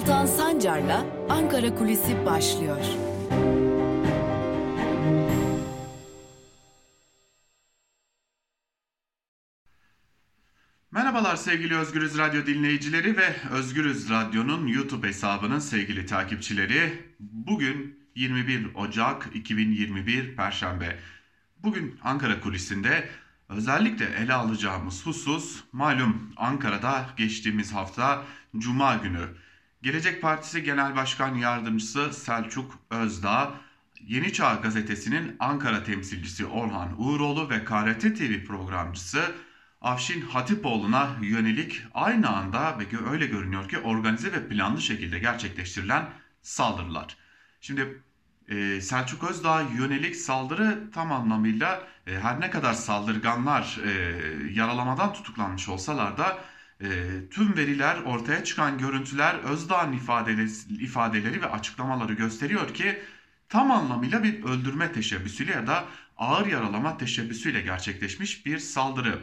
Altan Sancar'la Ankara Kulisi başlıyor. Merhabalar sevgili Özgürüz Radyo dinleyicileri ve Özgürüz Radyo'nun YouTube hesabının sevgili takipçileri. Bugün 21 Ocak 2021 Perşembe. Bugün Ankara kulisinde özellikle ele alacağımız husus malum Ankara'da geçtiğimiz hafta Cuma günü Gelecek Partisi Genel Başkan Yardımcısı Selçuk Özdağ, Yeni Çağ Gazetesi'nin Ankara temsilcisi Orhan Uğuroğlu ve KRT TV programcısı Afşin Hatipoğlu'na yönelik aynı anda ve öyle görünüyor ki organize ve planlı şekilde gerçekleştirilen saldırılar. Şimdi e, Selçuk Özdağ yönelik saldırı tam anlamıyla e, her ne kadar saldırganlar e, yaralamadan tutuklanmış olsalar da e, tüm veriler ortaya çıkan görüntüler Özdağ'ın ifadeleri, ifadeleri ve açıklamaları gösteriyor ki tam anlamıyla bir öldürme teşebbüsüyle ya da ağır yaralama teşebbüsüyle gerçekleşmiş bir saldırı.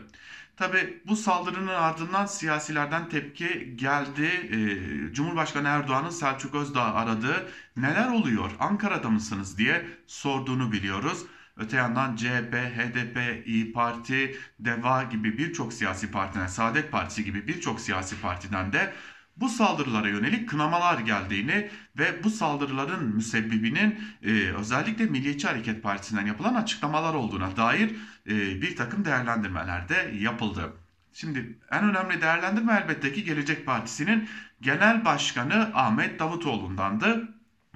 Tabi bu saldırının ardından siyasilerden tepki geldi. Ee, Cumhurbaşkanı Erdoğan'ın Selçuk Özdağ aradığı neler oluyor Ankara'da mısınız diye sorduğunu biliyoruz. Öte yandan CHP, HDP, İyi Parti, DEVA gibi birçok siyasi partiden, Saadet Partisi gibi birçok siyasi partiden de bu saldırılara yönelik kınamalar geldiğini ve bu saldırıların müsebbibinin e, özellikle Milliyetçi Hareket Partisi'nden yapılan açıklamalar olduğuna dair e, bir takım değerlendirmeler de yapıldı. Şimdi en önemli değerlendirme elbette ki Gelecek Partisi'nin genel başkanı Ahmet Davutoğlu'ndandı.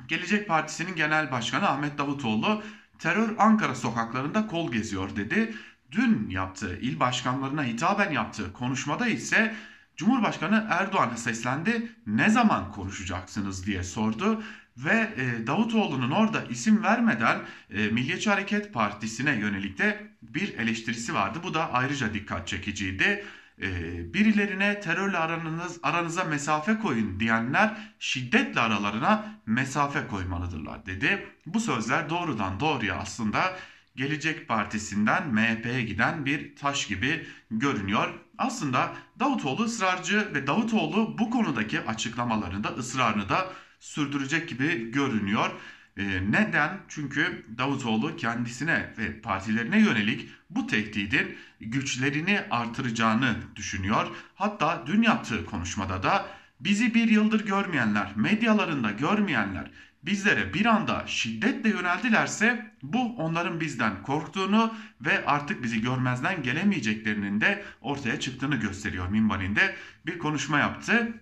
Gelecek Partisi'nin genel başkanı Ahmet Davutoğlu terör Ankara sokaklarında kol geziyor dedi. Dün yaptığı il başkanlarına hitaben yaptığı konuşmada ise Cumhurbaşkanı Erdoğan'a seslendi. Ne zaman konuşacaksınız diye sordu ve e, Davutoğlu'nun orada isim vermeden e, Milliyetçi Hareket Partisi'ne yönelik de bir eleştirisi vardı. Bu da ayrıca dikkat çekiciydi. E, birilerine terörle aranız, aranıza mesafe koyun diyenler şiddetle aralarına mesafe koymalıdırlar dedi. Bu sözler doğrudan doğruya aslında Gelecek Partisi'nden MHP'ye giden bir taş gibi görünüyor. Aslında Davutoğlu ısrarcı ve Davutoğlu bu konudaki açıklamalarını da ısrarını da sürdürecek gibi görünüyor. E, neden? Çünkü Davutoğlu kendisine ve partilerine yönelik bu tehdidin güçlerini artıracağını düşünüyor. Hatta dün yaptığı konuşmada da bizi bir yıldır görmeyenler, medyalarında görmeyenler, bizlere bir anda şiddetle yöneldilerse bu onların bizden korktuğunu ve artık bizi görmezden gelemeyeceklerinin de ortaya çıktığını gösteriyor minvalinde bir konuşma yaptı.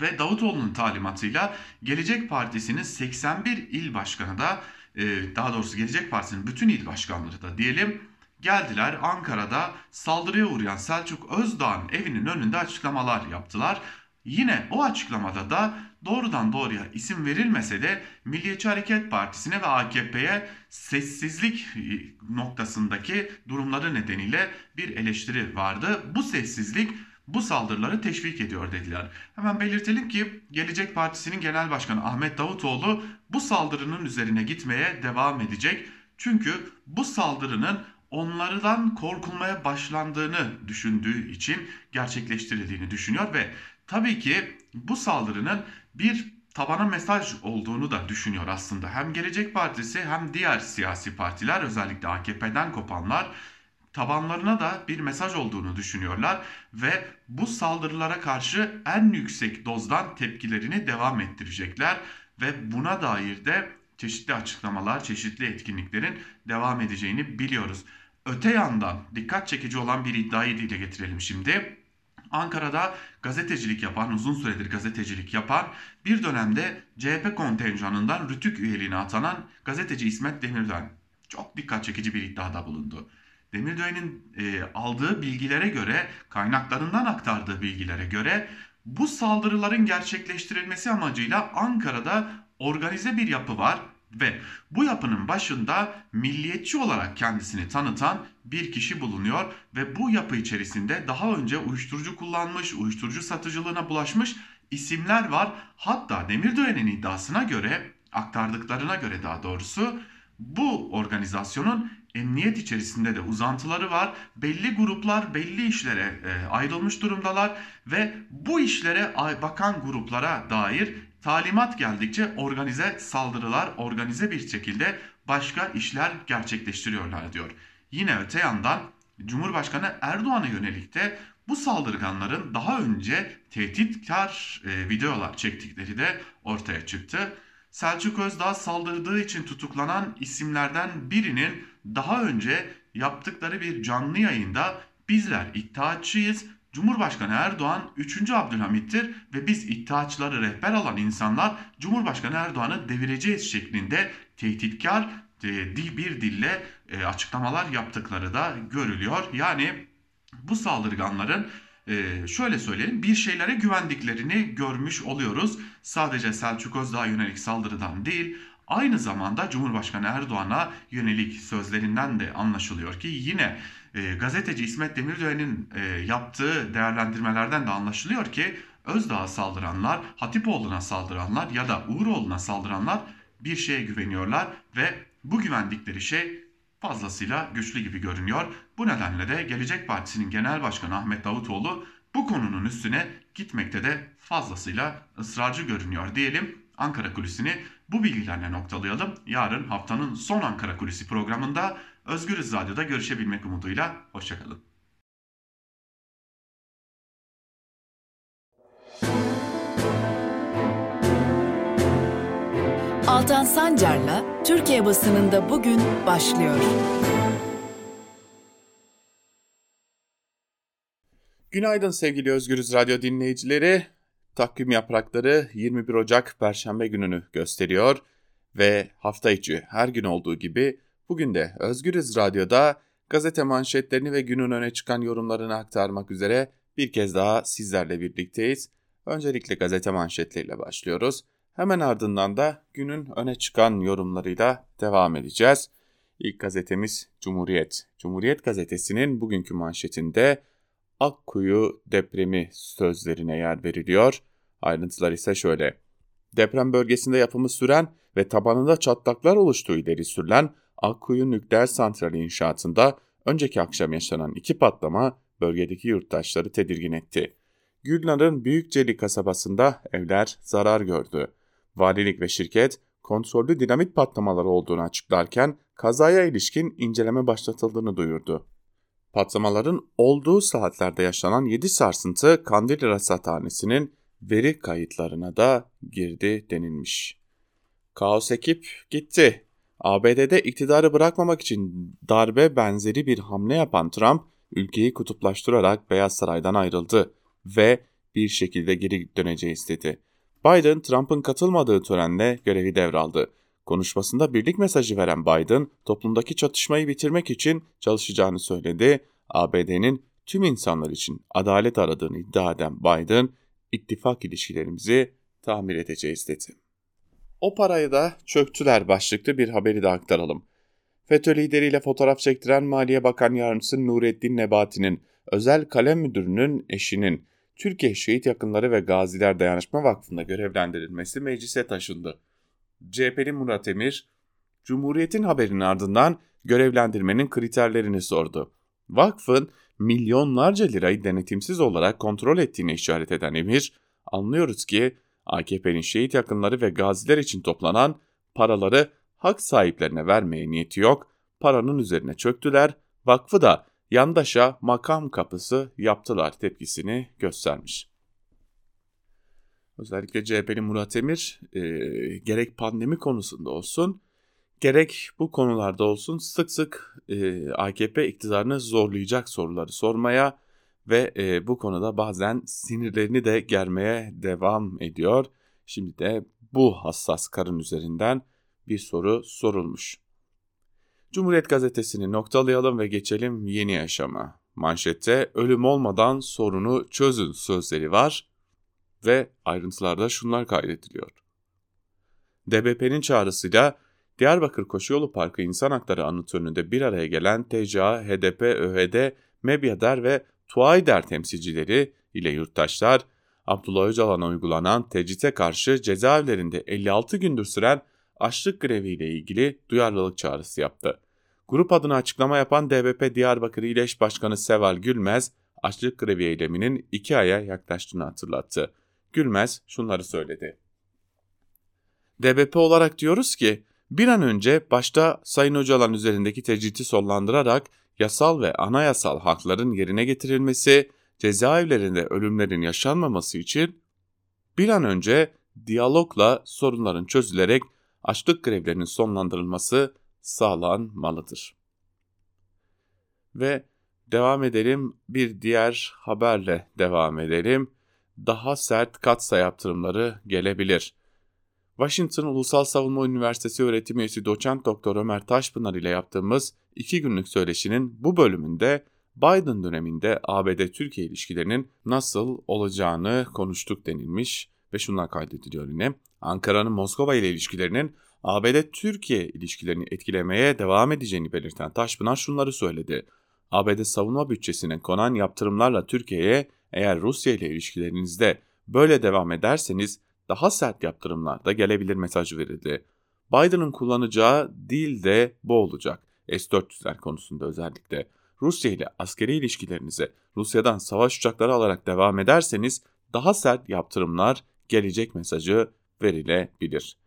Ve Davutoğlu'nun talimatıyla Gelecek Partisi'nin 81 il başkanı da e, daha doğrusu Gelecek Partisi'nin bütün il başkanları da diyelim geldiler Ankara'da saldırıya uğrayan Selçuk Özdağ'ın evinin önünde açıklamalar yaptılar. Yine o açıklamada da doğrudan doğruya isim verilmese de Milliyetçi Hareket Partisi'ne ve AKP'ye sessizlik noktasındaki durumları nedeniyle bir eleştiri vardı. Bu sessizlik bu saldırıları teşvik ediyor dediler. Hemen belirtelim ki Gelecek Partisi'nin Genel Başkanı Ahmet Davutoğlu bu saldırının üzerine gitmeye devam edecek. Çünkü bu saldırının onlardan korkulmaya başlandığını düşündüğü için gerçekleştirildiğini düşünüyor ve tabii ki bu saldırının bir tabana mesaj olduğunu da düşünüyor aslında. Hem Gelecek Partisi hem diğer siyasi partiler özellikle AKP'den kopanlar tabanlarına da bir mesaj olduğunu düşünüyorlar ve bu saldırılara karşı en yüksek dozdan tepkilerini devam ettirecekler ve buna dair de çeşitli açıklamalar, çeşitli etkinliklerin devam edeceğini biliyoruz. Öte yandan dikkat çekici olan bir iddiayı dile getirelim şimdi. Ankara'da gazetecilik yapan, uzun süredir gazetecilik yapan, bir dönemde CHP kontenjanından Rütük üyeliğine atanan gazeteci İsmet Demirden çok dikkat çekici bir iddiada bulundu. Demirören'in e, aldığı bilgilere göre, kaynaklarından aktardığı bilgilere göre bu saldırıların gerçekleştirilmesi amacıyla Ankara'da organize bir yapı var ve bu yapının başında milliyetçi olarak kendisini tanıtan bir kişi bulunuyor ve bu yapı içerisinde daha önce uyuşturucu kullanmış, uyuşturucu satıcılığına bulaşmış isimler var. Hatta Demirören'in iddiasına göre, aktardıklarına göre daha doğrusu bu organizasyonun emniyet içerisinde de uzantıları var. Belli gruplar belli işlere e, ayrılmış durumdalar ve bu işlere bakan gruplara dair talimat geldikçe organize saldırılar, organize bir şekilde başka işler gerçekleştiriyorlar diyor. Yine öte yandan Cumhurbaşkanı Erdoğan'a yönelik de bu saldırganların daha önce tehditkar e, videolar çektikleri de ortaya çıktı. Selçuk Özdağ saldırdığı için tutuklanan isimlerden birinin daha önce yaptıkları bir canlı yayında bizler iddiaçıyız. Cumhurbaşkanı Erdoğan 3. Abdülhamit'tir ve biz iddiaçları rehber alan insanlar Cumhurbaşkanı Erdoğan'ı devireceğiz şeklinde tehditkar e, bir dille e, açıklamalar yaptıkları da görülüyor. Yani bu saldırganların e, şöyle söyleyelim bir şeylere güvendiklerini görmüş oluyoruz. Sadece Selçuk Özdağ'a yönelik saldırıdan değil aynı zamanda Cumhurbaşkanı Erdoğan'a yönelik sözlerinden de anlaşılıyor ki yine e, gazeteci İsmet Demirören'in e, yaptığı değerlendirmelerden de anlaşılıyor ki Özdağ'a saldıranlar, Hatipoğlu'na saldıranlar ya da Uğuroğlu'na saldıranlar bir şeye güveniyorlar ve bu güvendikleri şey fazlasıyla güçlü gibi görünüyor. Bu nedenle de Gelecek Partisi'nin Genel Başkanı Ahmet Davutoğlu bu konunun üstüne gitmekte de fazlasıyla ısrarcı görünüyor diyelim. Ankara Kulisi'ni bu bilgilerle noktalayalım. Yarın haftanın son Ankara Kulisi programında Özgürüz Radyo'da görüşebilmek umuduyla. Hoşçakalın. Altan Sancar'la Türkiye basınında bugün başlıyor. Günaydın sevgili Özgürüz Radyo dinleyicileri. Takvim yaprakları 21 Ocak Perşembe gününü gösteriyor ve hafta içi her gün olduğu gibi bugün de Özgürüz Radyo'da gazete manşetlerini ve günün öne çıkan yorumlarını aktarmak üzere bir kez daha sizlerle birlikteyiz. Öncelikle gazete manşetleriyle başlıyoruz. Hemen ardından da günün öne çıkan yorumlarıyla devam edeceğiz. İlk gazetemiz Cumhuriyet. Cumhuriyet gazetesinin bugünkü manşetinde Akkuyu depremi sözlerine yer veriliyor. Ayrıntılar ise şöyle. Deprem bölgesinde yapımı süren ve tabanında çatlaklar oluştuğu ileri sürülen Akkuyu nükleer santrali inşaatında önceki akşam yaşanan iki patlama bölgedeki yurttaşları tedirgin etti. Gülnar'ın Büyükceli kasabasında evler zarar gördü. Valilik ve şirket kontrollü dinamit patlamaları olduğunu açıklarken kazaya ilişkin inceleme başlatıldığını duyurdu. Patlamaların olduğu saatlerde yaşanan 7 sarsıntı Kandilli Rasathanesi'nin veri kayıtlarına da girdi denilmiş. Kaos ekip gitti. ABD'de iktidarı bırakmamak için darbe benzeri bir hamle yapan Trump, ülkeyi kutuplaştırarak Beyaz Saray'dan ayrıldı ve bir şekilde geri döneceği istedi. Biden, Trump'ın katılmadığı törenle görevi devraldı. Konuşmasında birlik mesajı veren Biden, toplumdaki çatışmayı bitirmek için çalışacağını söyledi. ABD'nin tüm insanlar için adalet aradığını iddia eden Biden, ittifak ilişkilerimizi tamir edeceğiz dedi. O parayı da çöktüler başlıklı bir haberi de aktaralım. FETÖ lideriyle fotoğraf çektiren Maliye Bakan Yardımcısı Nurettin Nebati'nin özel kalem müdürünün eşinin Türkiye Şehit Yakınları ve Gaziler Dayanışma Vakfı'nda görevlendirilmesi meclise taşındı. CHP'li Murat Emir, Cumhuriyet'in haberinin ardından görevlendirmenin kriterlerini sordu. Vakfın milyonlarca lirayı denetimsiz olarak kontrol ettiğini işaret eden Emir, anlıyoruz ki AKP'nin şehit yakınları ve gaziler için toplanan paraları hak sahiplerine vermeye niyeti yok, paranın üzerine çöktüler, vakfı da yandaşa makam kapısı yaptılar tepkisini göstermiş. Özellikle CHP'li Murat Emir e, gerek pandemi konusunda olsun gerek bu konularda olsun sık sık e, AKP iktidarını zorlayacak soruları sormaya ve e, bu konuda bazen sinirlerini de germeye devam ediyor. Şimdi de bu hassas karın üzerinden bir soru sorulmuş. Cumhuriyet gazetesini noktalayalım ve geçelim yeni yaşama. Manşette ölüm olmadan sorunu çözün sözleri var ve ayrıntılarda şunlar kaydediliyor. DBP'nin çağrısıyla Diyarbakır Koşuyolu Parkı İnsan Hakları Anıtı önünde bir araya gelen TCA, HDP, ÖHD, MEBYADER ve TUAYDER temsilcileri ile yurttaşlar, Abdullah Öcalan'a uygulanan tecrite karşı cezaevlerinde 56 gündür süren açlık greviyle ilgili duyarlılık çağrısı yaptı. Grup adına açıklama yapan DBP Diyarbakır İleş Başkanı Seval Gülmez, açlık grevi eyleminin iki aya yaklaştığını hatırlattı. Gülmez şunları söyledi. DBP olarak diyoruz ki bir an önce başta Sayın Öcalan üzerindeki tecriti sonlandırarak yasal ve anayasal hakların yerine getirilmesi, cezaevlerinde ölümlerin yaşanmaması için bir an önce diyalogla sorunların çözülerek açlık grevlerinin sonlandırılması sağlanmalıdır. Ve devam edelim bir diğer haberle devam edelim. Daha sert katsa yaptırımları gelebilir. Washington Ulusal Savunma Üniversitesi öğretim üyesi doçent doktor Ömer Taşpınar ile yaptığımız iki günlük söyleşinin bu bölümünde Biden döneminde ABD-Türkiye ilişkilerinin nasıl olacağını konuştuk denilmiş ve şunlar kaydediliyor yine. Ankara'nın Moskova ile ilişkilerinin ABD-Türkiye ilişkilerini etkilemeye devam edeceğini belirten Taşpınar şunları söyledi. ABD savunma bütçesine konan yaptırımlarla Türkiye'ye eğer Rusya ile ilişkilerinizde böyle devam ederseniz daha sert yaptırımlar da gelebilir mesajı verildi. Biden'ın kullanacağı dil de bu olacak. S-400'ler konusunda özellikle. Rusya ile askeri ilişkilerinize Rusya'dan savaş uçakları alarak devam ederseniz daha sert yaptırımlar gelecek mesajı verilebilir.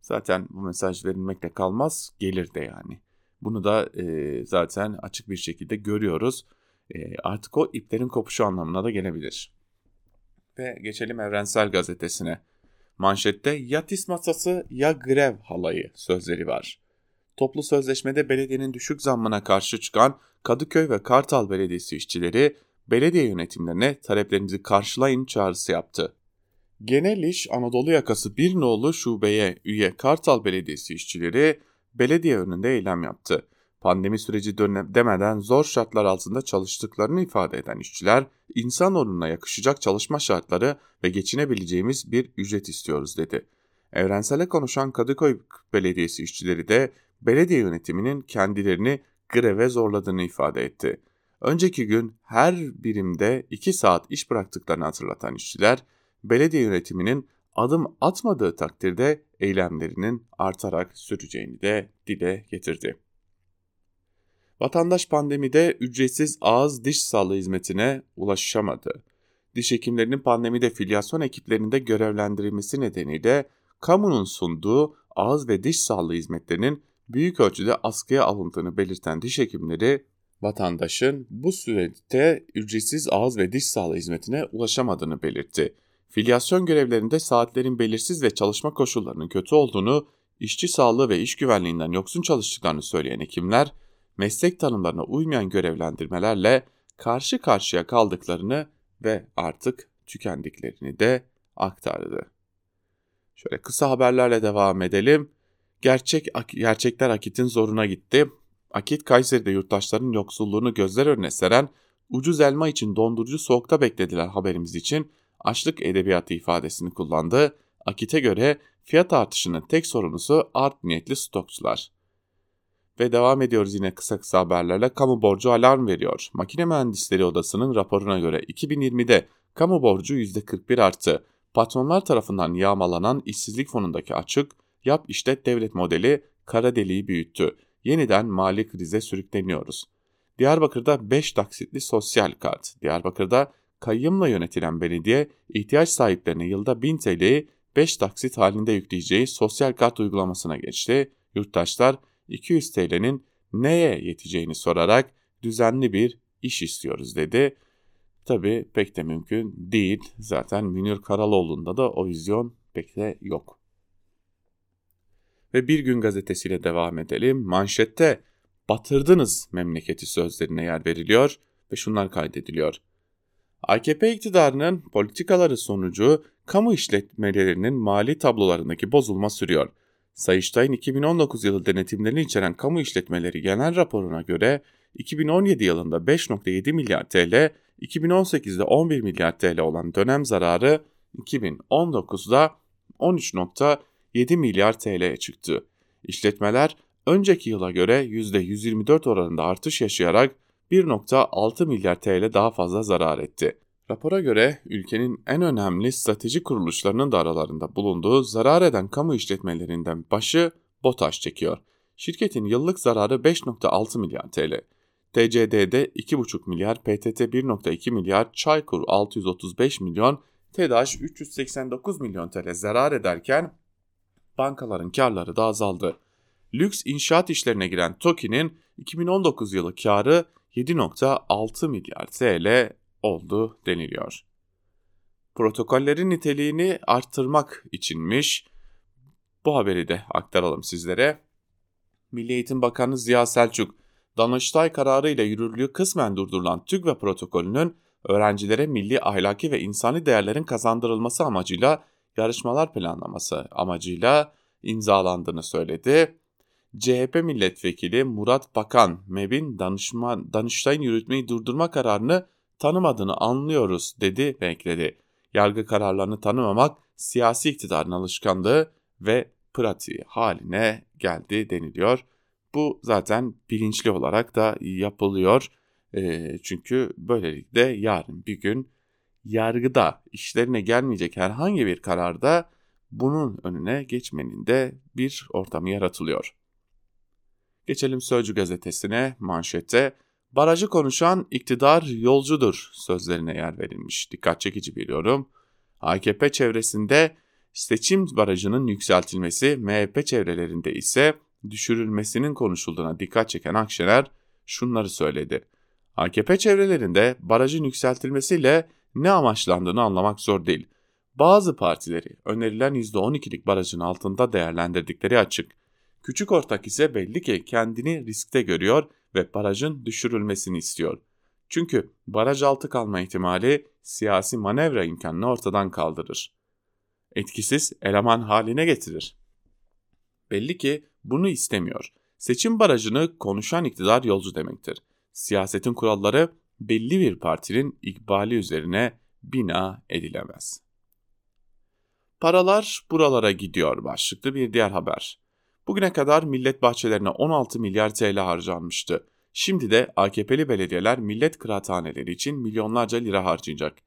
Zaten bu mesaj verilmekle kalmaz, gelir de yani. Bunu da e, zaten açık bir şekilde görüyoruz. E, artık o iplerin kopuşu anlamına da gelebilir. Ve geçelim Evrensel Gazetesi'ne. Manşette ya masası ya grev halayı sözleri var. Toplu sözleşmede belediyenin düşük zammına karşı çıkan Kadıköy ve Kartal Belediyesi işçileri belediye yönetimlerine taleplerinizi karşılayın çağrısı yaptı. Genel İş Anadolu Yakası bir nolu şubeye üye Kartal Belediyesi işçileri belediye önünde eylem yaptı. Pandemi süreci demeden zor şartlar altında çalıştıklarını ifade eden işçiler, insan onuruna yakışacak çalışma şartları ve geçinebileceğimiz bir ücret istiyoruz dedi. Evrensele konuşan Kadıköy Belediyesi işçileri de belediye yönetiminin kendilerini greve zorladığını ifade etti. Önceki gün her birimde 2 saat iş bıraktıklarını hatırlatan işçiler, belediye yönetiminin adım atmadığı takdirde eylemlerinin artarak süreceğini de dile getirdi. Vatandaş pandemide ücretsiz ağız diş sağlığı hizmetine ulaşamadı. Diş hekimlerinin pandemide filyasyon ekiplerinde görevlendirilmesi nedeniyle kamunun sunduğu ağız ve diş sağlığı hizmetlerinin büyük ölçüde askıya alındığını belirten diş hekimleri vatandaşın bu sürede ücretsiz ağız ve diş sağlığı hizmetine ulaşamadığını belirtti. Filyasyon görevlerinde saatlerin belirsiz ve çalışma koşullarının kötü olduğunu, işçi sağlığı ve iş güvenliğinden yoksun çalıştıklarını söyleyen hekimler, meslek tanımlarına uymayan görevlendirmelerle karşı karşıya kaldıklarını ve artık tükendiklerini de aktardı. Şöyle kısa haberlerle devam edelim. Gerçek gerçekler Akit'in zoruna gitti. Akit Kayseri'de yurttaşların yoksulluğunu gözler önüne seren ucuz elma için dondurucu soğukta beklediler haberimiz için açlık edebiyatı ifadesini kullandı. Akit'e göre fiyat artışının tek sorumlusu art niyetli stokçular. Ve devam ediyoruz yine kısa kısa haberlerle. Kamu borcu alarm veriyor. Makine Mühendisleri Odası'nın raporuna göre 2020'de kamu borcu %41 arttı. Patronlar tarafından yağmalanan işsizlik fonundaki açık, yap işlet devlet modeli kara deliği büyüttü. Yeniden mali krize sürükleniyoruz. Diyarbakır'da 5 taksitli sosyal kart. Diyarbakır'da kayyımla yönetilen belediye ihtiyaç sahiplerine yılda 1000 TL'yi 5 taksit halinde yükleyeceği sosyal kart uygulamasına geçti. Yurttaşlar 200 TL'nin neye yeteceğini sorarak düzenli bir iş istiyoruz dedi. Tabi pek de mümkün değil. Zaten Münir Karaloğlu'nda da o vizyon pek de yok. Ve Bir Gün gazetesiyle devam edelim. Manşette batırdınız memleketi sözlerine yer veriliyor ve şunlar kaydediliyor. AKP iktidarının politikaları sonucu kamu işletmelerinin mali tablolarındaki bozulma sürüyor. Sayıştay'ın 2019 yılı denetimlerini içeren kamu işletmeleri genel raporuna göre 2017 yılında 5.7 milyar TL, 2018'de 11 milyar TL olan dönem zararı 2019'da 13.7 milyar TL'ye çıktı. İşletmeler önceki yıla göre %124 oranında artış yaşayarak 1.6 milyar TL daha fazla zarar etti. Rapora göre ülkenin en önemli strateji kuruluşlarının da aralarında bulunduğu zarar eden kamu işletmelerinden başı BOTAŞ çekiyor. Şirketin yıllık zararı 5.6 milyar TL. TCD'de 2,5 milyar, PTT 1.2 milyar, Çaykur 635 milyon, TEDAŞ 389 milyon TL zarar ederken bankaların karları da azaldı. Lüks inşaat işlerine giren TOKİ'nin 2019 yılı karı 7.6 milyar TL oldu deniliyor. Protokollerin niteliğini arttırmak içinmiş. Bu haberi de aktaralım sizlere. Milli Eğitim Bakanı Ziya Selçuk, Danıştay kararı ile yürürlüğü kısmen durdurulan TÜGVE protokolünün öğrencilere milli ahlaki ve insani değerlerin kazandırılması amacıyla yarışmalar planlaması amacıyla imzalandığını söyledi. CHP milletvekili Murat Bakan, MEB'in danışma, Danıştay'ın yürütmeyi durdurma kararını tanımadığını anlıyoruz dedi ve ekledi. Yargı kararlarını tanımamak siyasi iktidarın alışkanlığı ve pratiği haline geldi deniliyor. Bu zaten bilinçli olarak da yapılıyor. E, çünkü böylelikle yarın bir gün yargıda işlerine gelmeyecek herhangi bir kararda bunun önüne geçmenin de bir ortamı yaratılıyor. Geçelim Sözcü gazetesine manşette barajı konuşan iktidar yolcudur sözlerine yer verilmiş. Dikkat çekici bir yorum. AKP çevresinde seçim barajının yükseltilmesi, MHP çevrelerinde ise düşürülmesinin konuşulduğuna dikkat çeken Akşener şunları söyledi. AKP çevrelerinde barajın yükseltilmesiyle ne amaçlandığını anlamak zor değil. Bazı partileri önerilen %12'lik barajın altında değerlendirdikleri açık. Küçük ortak ise belli ki kendini riskte görüyor ve barajın düşürülmesini istiyor. Çünkü baraj altı kalma ihtimali siyasi manevra imkanını ortadan kaldırır. Etkisiz eleman haline getirir. Belli ki bunu istemiyor. Seçim barajını konuşan iktidar yolcu demektir. Siyasetin kuralları belli bir partinin ikbali üzerine bina edilemez. Paralar buralara gidiyor başlıklı bir diğer haber. Bugüne kadar millet bahçelerine 16 milyar TL harcanmıştı. Şimdi de AKP'li belediyeler millet kıraathaneleri için milyonlarca lira harcayacak.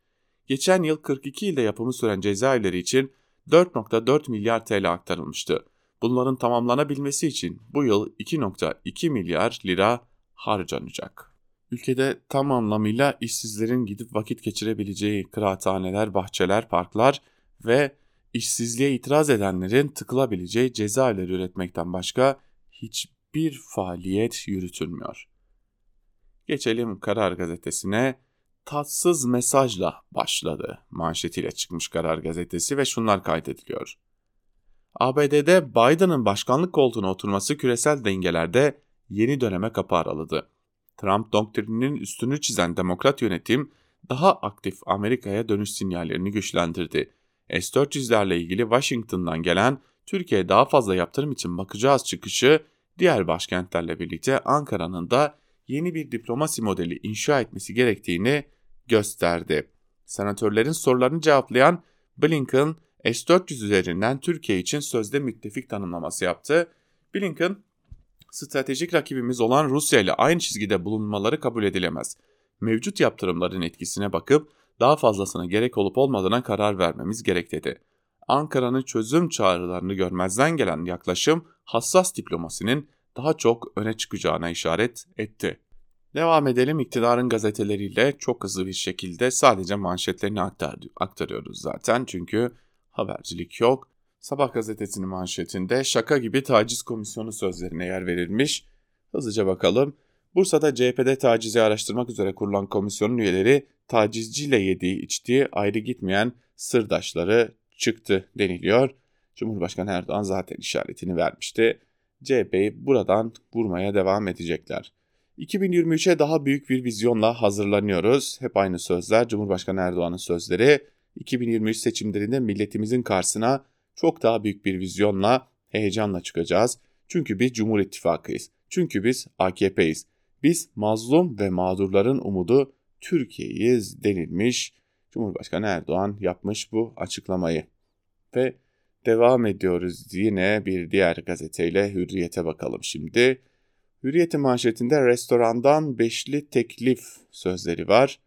Geçen yıl 42 ilde yapımı süren cezaevleri için 4.4 milyar TL aktarılmıştı. Bunların tamamlanabilmesi için bu yıl 2.2 milyar lira harcanacak. Ülkede tam anlamıyla işsizlerin gidip vakit geçirebileceği kıraathaneler, bahçeler, parklar ve işsizliğe itiraz edenlerin tıkılabileceği cezaevleri üretmekten başka hiçbir faaliyet yürütülmüyor. Geçelim Karar Gazetesi'ne. Tatsız mesajla başladı manşetiyle çıkmış Karar Gazetesi ve şunlar kaydediliyor. ABD'de Biden'ın başkanlık koltuğuna oturması küresel dengelerde yeni döneme kapı araladı. Trump doktrininin üstünü çizen demokrat yönetim daha aktif Amerika'ya dönüş sinyallerini güçlendirdi. S-400'lerle ilgili Washington'dan gelen Türkiye daha fazla yaptırım için bakacağız çıkışı diğer başkentlerle birlikte Ankara'nın da yeni bir diplomasi modeli inşa etmesi gerektiğini gösterdi. Senatörlerin sorularını cevaplayan Blinken S-400 üzerinden Türkiye için sözde müttefik tanımlaması yaptı. Blinken, stratejik rakibimiz olan Rusya ile aynı çizgide bulunmaları kabul edilemez. Mevcut yaptırımların etkisine bakıp daha fazlasına gerek olup olmadığına karar vermemiz gerek dedi. Ankara'nın çözüm çağrılarını görmezden gelen yaklaşım hassas diplomasinin daha çok öne çıkacağına işaret etti. Devam edelim iktidarın gazeteleriyle çok hızlı bir şekilde sadece manşetlerini aktarıyoruz zaten çünkü habercilik yok. Sabah gazetesinin manşetinde şaka gibi taciz komisyonu sözlerine yer verilmiş. Hızlıca bakalım. Bursa'da CHP'de tacizi araştırmak üzere kurulan komisyonun üyeleri tacizciyle yediği içtiği ayrı gitmeyen sırdaşları çıktı deniliyor. Cumhurbaşkanı Erdoğan zaten işaretini vermişti. CHP'yi buradan vurmaya devam edecekler. 2023'e daha büyük bir vizyonla hazırlanıyoruz. Hep aynı sözler Cumhurbaşkanı Erdoğan'ın sözleri. 2023 seçimlerinde milletimizin karşısına çok daha büyük bir vizyonla, heyecanla çıkacağız. Çünkü biz Cumhur İttifakı'yız. Çünkü biz AKP'yiz. Biz mazlum ve mağdurların umudu Türkiye'yiz denilmiş. Cumhurbaşkanı Erdoğan yapmış bu açıklamayı. Ve devam ediyoruz yine bir diğer gazeteyle Hürriyet'e bakalım şimdi. Hürriyet'in manşetinde restorandan beşli teklif sözleri var.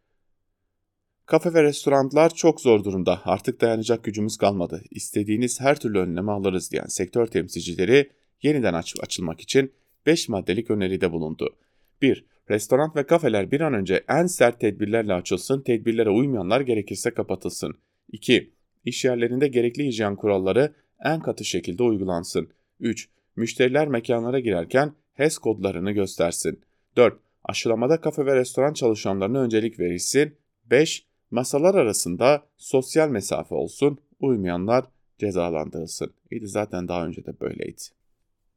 Kafe ve restoranlar çok zor durumda. Artık dayanacak gücümüz kalmadı. İstediğiniz her türlü önlemi alırız diyen sektör temsilcileri yeniden aç açılmak için 5 maddelik öneride bulundu. 1. Restoran ve kafeler bir an önce en sert tedbirlerle açılsın, tedbirlere uymayanlar gerekirse kapatılsın. 2. İş yerlerinde gerekli hijyen kuralları en katı şekilde uygulansın. 3. Müşteriler mekanlara girerken HES kodlarını göstersin. 4. Aşılamada kafe ve restoran çalışanlarına öncelik verilsin. 5. Masalar arasında sosyal mesafe olsun. Uymayanlar cezalandırılsın. İyiydi zaten daha önce de böyleydi.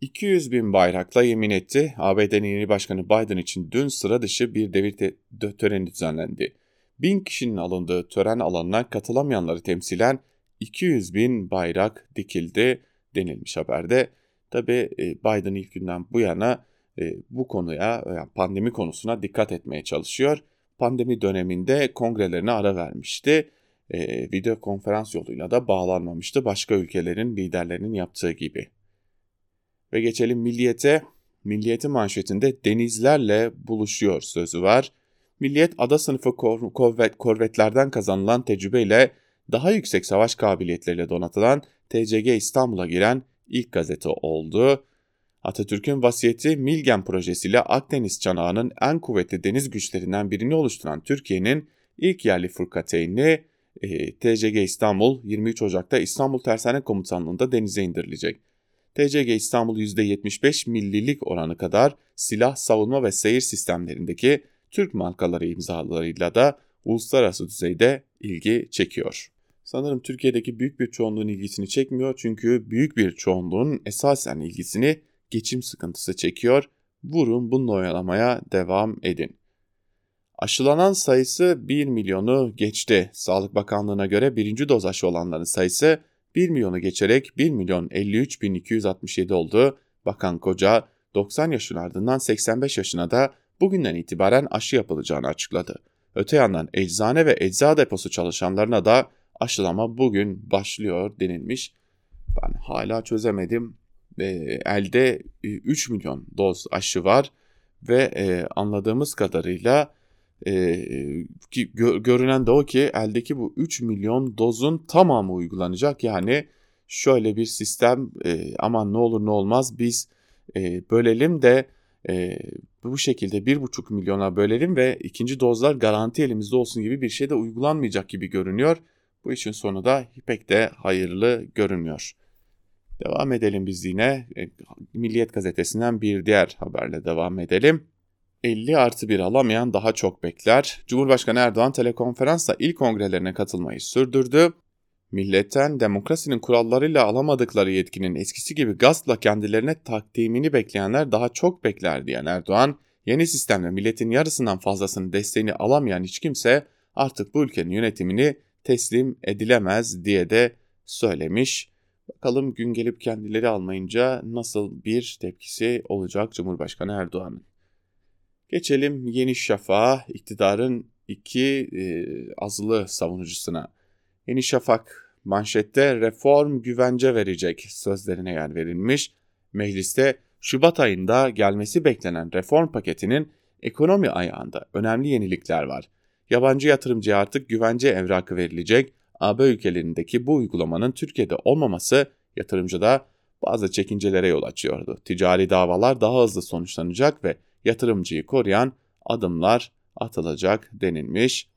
200 bin bayrakla yemin etti. ABD'nin yeni başkanı Biden için dün sıra dışı bir devir töreni düzenlendi. Bin kişinin alındığı tören alanına katılamayanları temsilen 200 bin bayrak dikildi denilmiş haberde. Tabi e, Biden ilk günden bu yana e, bu konuya yani pandemi konusuna dikkat etmeye çalışıyor. Pandemi döneminde kongrelerine ara vermişti. E, video konferans yoluyla da bağlanmamıştı başka ülkelerin liderlerinin yaptığı gibi. Ve geçelim milliyete. Milliyeti manşetinde denizlerle buluşuyor sözü var. Milliyet ada sınıfı korvet, korvetlerden kazanılan tecrübeyle daha yüksek savaş kabiliyetleriyle donatılan TCG İstanbul'a giren ilk gazete oldu. Atatürk'ün vasiyeti Milgen projesiyle Akdeniz çanağının en kuvvetli deniz güçlerinden birini oluşturan Türkiye'nin ilk yerli fırkateyni e, TCG İstanbul 23 Ocak'ta İstanbul Tersane Komutanlığı'nda denize indirilecek. TCG İstanbul %75 millilik oranı kadar silah, savunma ve seyir sistemlerindeki Türk markaları imzalarıyla da uluslararası düzeyde ilgi çekiyor. Sanırım Türkiye'deki büyük bir çoğunluğun ilgisini çekmiyor çünkü büyük bir çoğunluğun esasen ilgisini geçim sıkıntısı çekiyor. Vurun bununla oyalamaya devam edin. Aşılanan sayısı 1 milyonu geçti. Sağlık Bakanlığı'na göre birinci doz aşı olanların sayısı 1 milyonu geçerek 1 milyon 53 bin 267 oldu. Bakan Koca 90 yaşın ardından 85 yaşına da bugünden itibaren aşı yapılacağını açıkladı. Öte yandan eczane ve ecza deposu çalışanlarına da aşılama bugün başlıyor denilmiş. Ben hala çözemedim. E, elde 3 milyon doz aşı var ve e, anladığımız kadarıyla e, ki gö, görünen de o ki eldeki bu 3 milyon dozun tamamı uygulanacak. Yani şöyle bir sistem e, aman ne olur ne olmaz biz e, bölelim de e, bu şekilde 1,5 milyona bölelim ve ikinci dozlar garanti elimizde olsun gibi bir şey de uygulanmayacak gibi görünüyor. Bu işin sonu da pek de hayırlı görünmüyor. Devam edelim biz yine. E, Milliyet gazetesinden bir diğer haberle devam edelim. 50 artı 1 alamayan daha çok bekler. Cumhurbaşkanı Erdoğan telekonferansla ilk kongrelerine katılmayı sürdürdü. Milletten demokrasinin kurallarıyla alamadıkları yetkinin eskisi gibi gaspla kendilerine takdimini bekleyenler daha çok bekler diyen Erdoğan, yeni sistemle milletin yarısından fazlasının desteğini alamayan hiç kimse artık bu ülkenin yönetimini teslim edilemez diye de söylemiş. Bakalım gün gelip kendileri almayınca nasıl bir tepkisi olacak Cumhurbaşkanı Erdoğan'ın. Geçelim Yeni Şafak'a, iktidarın iki e, azılı savunucusuna. Yeni Şafak manşette reform güvence verecek sözlerine yer verilmiş. Mecliste Şubat ayında gelmesi beklenen reform paketinin ekonomi ayağında önemli yenilikler var. Yabancı yatırımcıya artık güvence evrakı verilecek. AB ülkelerindeki bu uygulamanın Türkiye'de olmaması yatırımcıda bazı çekincelere yol açıyordu. Ticari davalar daha hızlı sonuçlanacak ve yatırımcıyı koruyan adımlar atılacak denilmiş.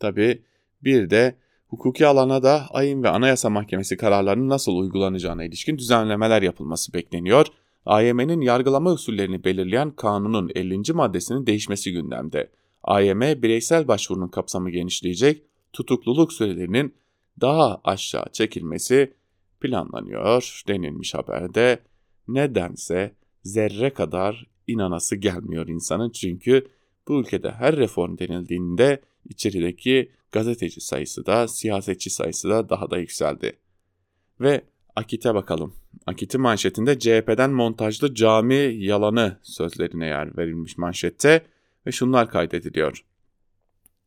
Tabi bir de hukuki alana da AYİM ve Anayasa Mahkemesi kararlarının nasıl uygulanacağına ilişkin düzenlemeler yapılması bekleniyor. AYM'nin yargılama usullerini belirleyen kanunun 50. maddesinin değişmesi gündemde. AYM bireysel başvurunun kapsamı genişleyecek, tutukluluk sürelerinin daha aşağı çekilmesi planlanıyor denilmiş haberde. Nedense zerre kadar inanası gelmiyor insanın çünkü bu ülkede her reform denildiğinde içerideki gazeteci sayısı da siyasetçi sayısı da daha da yükseldi. Ve Akit'e bakalım. Akit'in manşetinde CHP'den montajlı cami yalanı sözlerine yer verilmiş manşette ve şunlar kaydediliyor.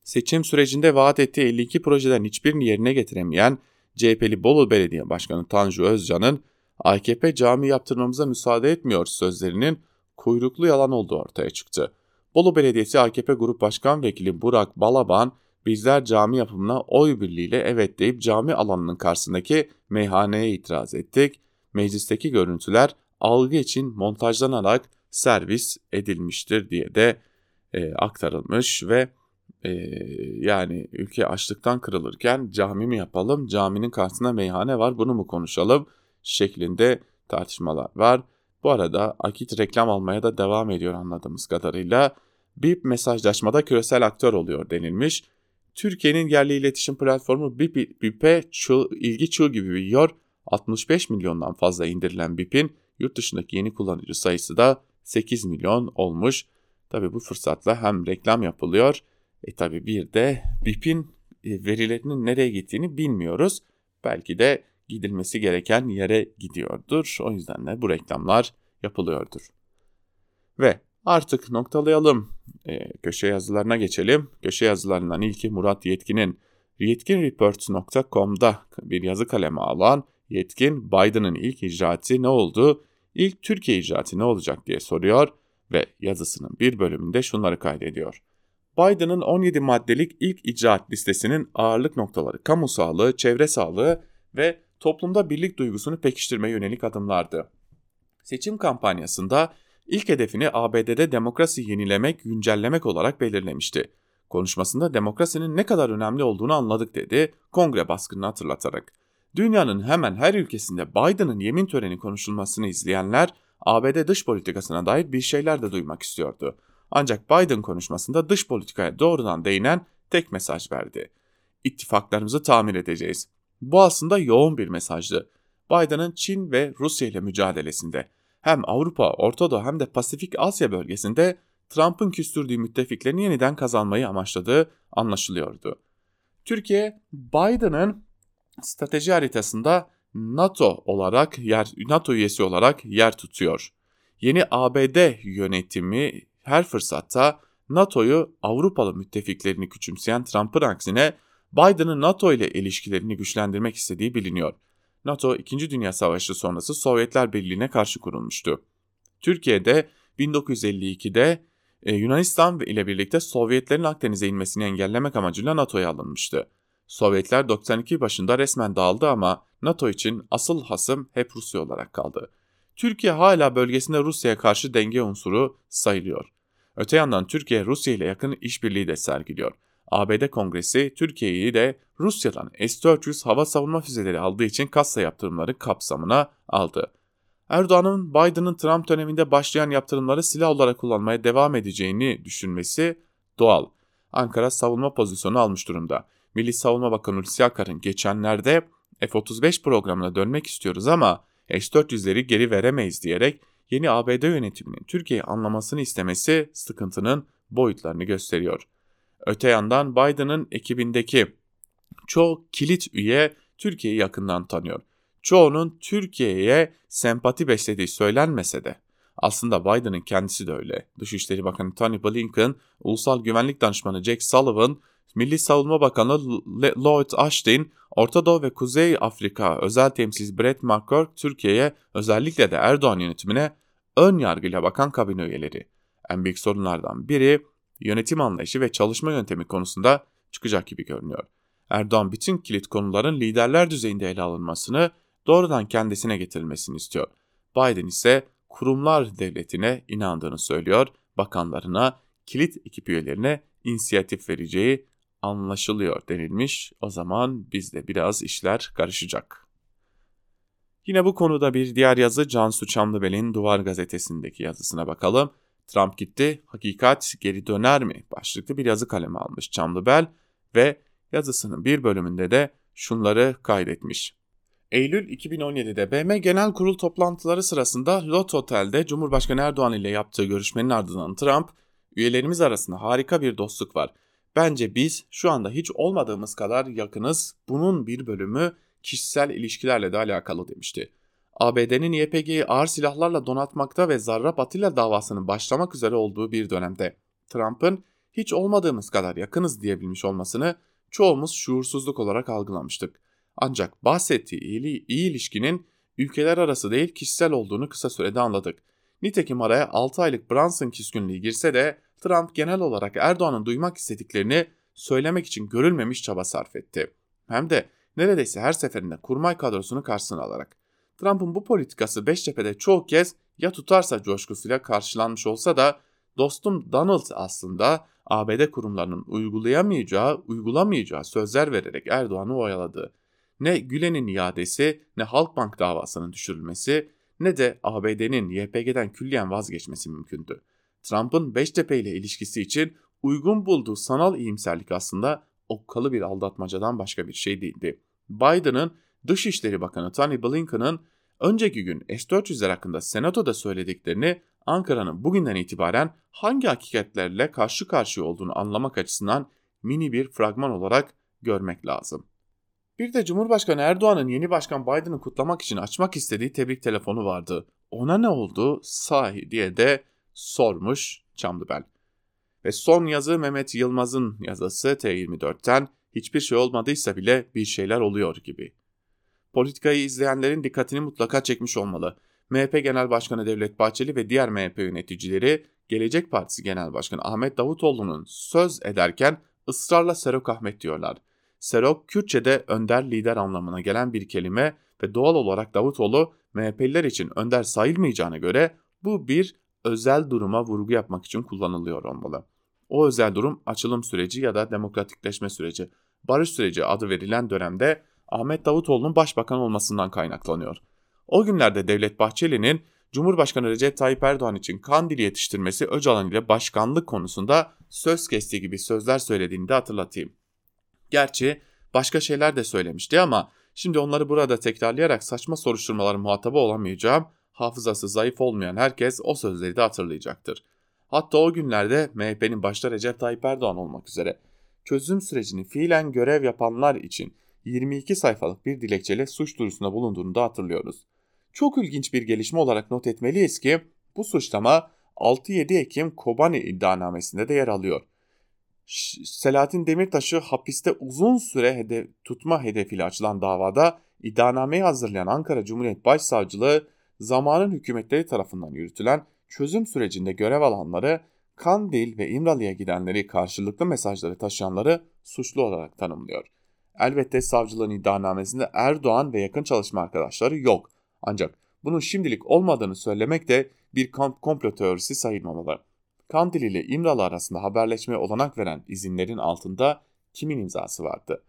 Seçim sürecinde vaat ettiği 52 projeden hiçbirini yerine getiremeyen CHP'li Bolu Belediye Başkanı Tanju Özcan'ın AKP cami yaptırmamıza müsaade etmiyor sözlerinin kuyruklu yalan olduğu ortaya çıktı. Bolu Belediyesi AKP Grup Başkan Vekili Burak Balaban, bizler cami yapımına oy birliğiyle evet deyip cami alanının karşısındaki meyhaneye itiraz ettik. Meclisteki görüntüler algı için montajlanarak servis edilmiştir diye de e, aktarılmış ve e, yani ülke açlıktan kırılırken cami mi yapalım, caminin karşısında meyhane var bunu mu konuşalım? şeklinde tartışmalar var. Bu arada Akit reklam almaya da devam ediyor anladığımız kadarıyla. BIP mesajlaşmada küresel aktör oluyor denilmiş. Türkiye'nin yerli iletişim platformu BIP, BIP'e çığ, ilgi çığ gibi büyüyor. 65 milyondan fazla indirilen BIP'in yurt dışındaki yeni kullanıcı sayısı da 8 milyon olmuş. Tabi bu fırsatla hem reklam yapılıyor. E tabi bir de BIP'in e, verilerinin nereye gittiğini bilmiyoruz. Belki de gidilmesi gereken yere gidiyordur. O yüzden de bu reklamlar yapılıyordur. Ve artık noktalayalım. E, köşe yazılarına geçelim. Köşe yazılarından ilki Murat Yetkin'in yetkinreports.com'da bir yazı kalemi alan Yetkin Biden'ın ilk icraatı ne oldu? İlk Türkiye icraatı ne olacak diye soruyor ve yazısının bir bölümünde şunları kaydediyor. Biden'ın 17 maddelik ilk icraat listesinin ağırlık noktaları kamu sağlığı, çevre sağlığı ve toplumda birlik duygusunu pekiştirmeye yönelik adımlardı. Seçim kampanyasında ilk hedefini ABD'de demokrasi yenilemek, güncellemek olarak belirlemişti. Konuşmasında demokrasinin ne kadar önemli olduğunu anladık dedi, kongre baskınını hatırlatarak. Dünyanın hemen her ülkesinde Biden'ın yemin töreni konuşulmasını izleyenler ABD dış politikasına dair bir şeyler de duymak istiyordu. Ancak Biden konuşmasında dış politikaya doğrudan değinen tek mesaj verdi. İttifaklarımızı tamir edeceğiz. Bu aslında yoğun bir mesajdı. Biden'ın Çin ve Rusya ile mücadelesinde hem Avrupa, Orta Doğu hem de Pasifik Asya bölgesinde Trump'ın küstürdüğü müttefiklerini yeniden kazanmayı amaçladığı anlaşılıyordu. Türkiye, Biden'ın strateji haritasında NATO olarak yer NATO üyesi olarak yer tutuyor. Yeni ABD yönetimi her fırsatta NATO'yu Avrupalı müttefiklerini küçümseyen Trump'ın aksine Biden'ın NATO ile ilişkilerini güçlendirmek istediği biliniyor. NATO 2. Dünya Savaşı sonrası Sovyetler Birliği'ne karşı kurulmuştu. Türkiye'de 1952'de e, Yunanistan ile birlikte Sovyetlerin Akdeniz'e inmesini engellemek amacıyla NATO'ya alınmıştı. Sovyetler 92 başında resmen dağıldı ama NATO için asıl hasım hep Rusya olarak kaldı. Türkiye hala bölgesinde Rusya'ya karşı denge unsuru sayılıyor. Öte yandan Türkiye Rusya ile yakın işbirliği de sergiliyor. ABD Kongresi Türkiye'yi de Rusya'dan S-400 hava savunma füzeleri aldığı için kassa yaptırımları kapsamına aldı. Erdoğan'ın Biden'ın Trump döneminde başlayan yaptırımları silah olarak kullanmaya devam edeceğini düşünmesi doğal. Ankara savunma pozisyonu almış durumda. Milli Savunma Bakanı Hulusi Akar'ın geçenlerde F-35 programına dönmek istiyoruz ama S-400'leri geri veremeyiz diyerek yeni ABD yönetiminin Türkiye'yi anlamasını istemesi sıkıntının boyutlarını gösteriyor. Öte yandan Biden'ın ekibindeki çoğu kilit üye Türkiye'yi yakından tanıyor. Çoğunun Türkiye'ye sempati beslediği söylenmese de aslında Biden'ın kendisi de öyle. Dışişleri Bakanı Tony Blinken, Ulusal Güvenlik Danışmanı Jack Sullivan, Milli Savunma Bakanı Lloyd Austin, Orta Doğu ve Kuzey Afrika özel temsilcisi Brett McCurk Türkiye'ye özellikle de Erdoğan yönetimine ön yargıyla bakan kabine üyeleri. En büyük sorunlardan biri yönetim anlayışı ve çalışma yöntemi konusunda çıkacak gibi görünüyor. Erdoğan bütün kilit konuların liderler düzeyinde ele alınmasını doğrudan kendisine getirilmesini istiyor. Biden ise kurumlar devletine inandığını söylüyor, bakanlarına, kilit ekip üyelerine inisiyatif vereceği anlaşılıyor denilmiş. O zaman bizde biraz işler karışacak. Yine bu konuda bir diğer yazı Cansu Çamlıbel'in Duvar gazetesindeki yazısına bakalım. Trump gitti, hakikat geri döner mi? Başlıklı bir yazı kalemi almış Çamlıbel ve yazısının bir bölümünde de şunları kaydetmiş. Eylül 2017'de BM Genel Kurul toplantıları sırasında Lot Otel'de Cumhurbaşkanı Erdoğan ile yaptığı görüşmenin ardından Trump, üyelerimiz arasında harika bir dostluk var. Bence biz şu anda hiç olmadığımız kadar yakınız. Bunun bir bölümü kişisel ilişkilerle de alakalı demişti. ABD'nin YPG'yi ağır silahlarla donatmakta ve Zarrab Atilla davasının başlamak üzere olduğu bir dönemde Trump'ın hiç olmadığımız kadar yakınız diyebilmiş olmasını çoğumuz şuursuzluk olarak algılamıştık. Ancak bahsettiği iyi, iyi ilişkinin ülkeler arası değil kişisel olduğunu kısa sürede anladık. Nitekim araya 6 aylık Brunson küskünlüğü girse de Trump genel olarak Erdoğan'ın duymak istediklerini söylemek için görülmemiş çaba sarf etti. Hem de neredeyse her seferinde kurmay kadrosunu karşısına alarak. Trump'ın bu politikası Beştepe'de çoğu kez ya tutarsa coşkusuyla karşılanmış olsa da dostum Donald aslında ABD kurumlarının uygulayamayacağı, uygulamayacağı sözler vererek Erdoğan'ı oyaladı. ne Gülen'in iadesi, ne Halkbank davasının düşürülmesi, ne de ABD'nin YPG'den külliyen vazgeçmesi mümkündü. Trump'ın Beştepe ile ilişkisi için uygun bulduğu sanal iyimserlik aslında okkalı bir aldatmacadan başka bir şey değildi. Biden'ın Dışişleri Bakanı Tony Blinken'ın önceki gün S-400'ler hakkında Senato'da söylediklerini Ankara'nın bugünden itibaren hangi hakikatlerle karşı karşıya olduğunu anlamak açısından mini bir fragman olarak görmek lazım. Bir de Cumhurbaşkanı Erdoğan'ın yeni başkan Biden'ı kutlamak için açmak istediği tebrik telefonu vardı. Ona ne oldu sahi diye de sormuş Çamlıbel. Ve son yazı Mehmet Yılmaz'ın yazısı T24'ten hiçbir şey olmadıysa bile bir şeyler oluyor gibi. Politikayı izleyenlerin dikkatini mutlaka çekmiş olmalı. MHP Genel Başkanı Devlet Bahçeli ve diğer MHP yöneticileri Gelecek Partisi Genel Başkanı Ahmet Davutoğlu'nun söz ederken ısrarla Serok Ahmet diyorlar. Serok Kürtçe'de önder lider anlamına gelen bir kelime ve doğal olarak Davutoğlu MHP'liler için önder sayılmayacağına göre bu bir özel duruma vurgu yapmak için kullanılıyor olmalı. O özel durum açılım süreci ya da demokratikleşme süreci, barış süreci adı verilen dönemde Ahmet Davutoğlu'nun başbakan olmasından kaynaklanıyor. O günlerde Devlet Bahçeli'nin Cumhurbaşkanı Recep Tayyip Erdoğan için kandil yetiştirmesi Öcalan ile başkanlık konusunda söz kestiği gibi sözler söylediğini de hatırlatayım. Gerçi başka şeyler de söylemişti ama şimdi onları burada tekrarlayarak saçma soruşturmaların muhatabı olamayacağım. Hafızası zayıf olmayan herkes o sözleri de hatırlayacaktır. Hatta o günlerde MHP'nin başta Recep Tayyip Erdoğan olmak üzere çözüm sürecini fiilen görev yapanlar için 22 sayfalık bir dilekçeyle suç duyurusunda bulunduğunu da hatırlıyoruz. Çok ilginç bir gelişme olarak not etmeliyiz ki bu suçlama 6-7 Ekim Kobani iddianamesinde de yer alıyor. Selahattin Demirtaş'ı hapiste uzun süre hedef, tutma hedefiyle açılan davada iddianameyi hazırlayan Ankara Cumhuriyet Başsavcılığı zamanın hükümetleri tarafından yürütülen çözüm sürecinde görev alanları Kandil ve İmralı'ya gidenleri karşılıklı mesajları taşıyanları suçlu olarak tanımlıyor. Elbette savcılığın iddianamesinde Erdoğan ve yakın çalışma arkadaşları yok. Ancak bunun şimdilik olmadığını söylemek de bir komplo teorisi sayılmamalı. Kandil ile İmralı arasında haberleşmeye olanak veren izinlerin altında kimin imzası vardı?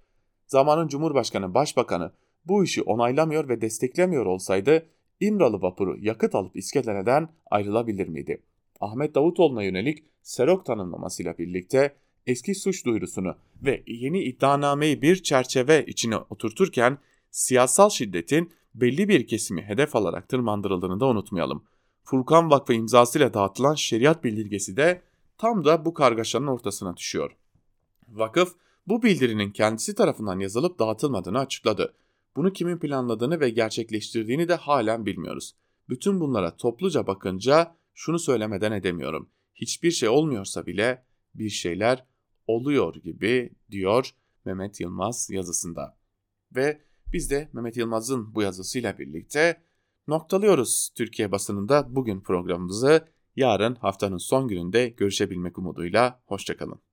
Zamanın Cumhurbaşkanı, Başbakanı bu işi onaylamıyor ve desteklemiyor olsaydı İmralı vapuru yakıt alıp iskeleden ayrılabilir miydi? Ahmet Davutoğlu'na yönelik Serok tanımlamasıyla birlikte eski suç duyurusunu ve yeni iddianameyi bir çerçeve içine oturturken siyasal şiddetin belli bir kesimi hedef alarak tırmandırıldığını da unutmayalım. Furkan Vakfı imzasıyla dağıtılan şeriat bildirgesi de tam da bu kargaşanın ortasına düşüyor. Vakıf bu bildirinin kendisi tarafından yazılıp dağıtılmadığını açıkladı. Bunu kimin planladığını ve gerçekleştirdiğini de halen bilmiyoruz. Bütün bunlara topluca bakınca şunu söylemeden edemiyorum. Hiçbir şey olmuyorsa bile bir şeyler oluyor gibi diyor Mehmet Yılmaz yazısında. Ve biz de Mehmet Yılmaz'ın bu yazısıyla birlikte noktalıyoruz Türkiye basınında bugün programımızı. Yarın haftanın son gününde görüşebilmek umuduyla. Hoşçakalın.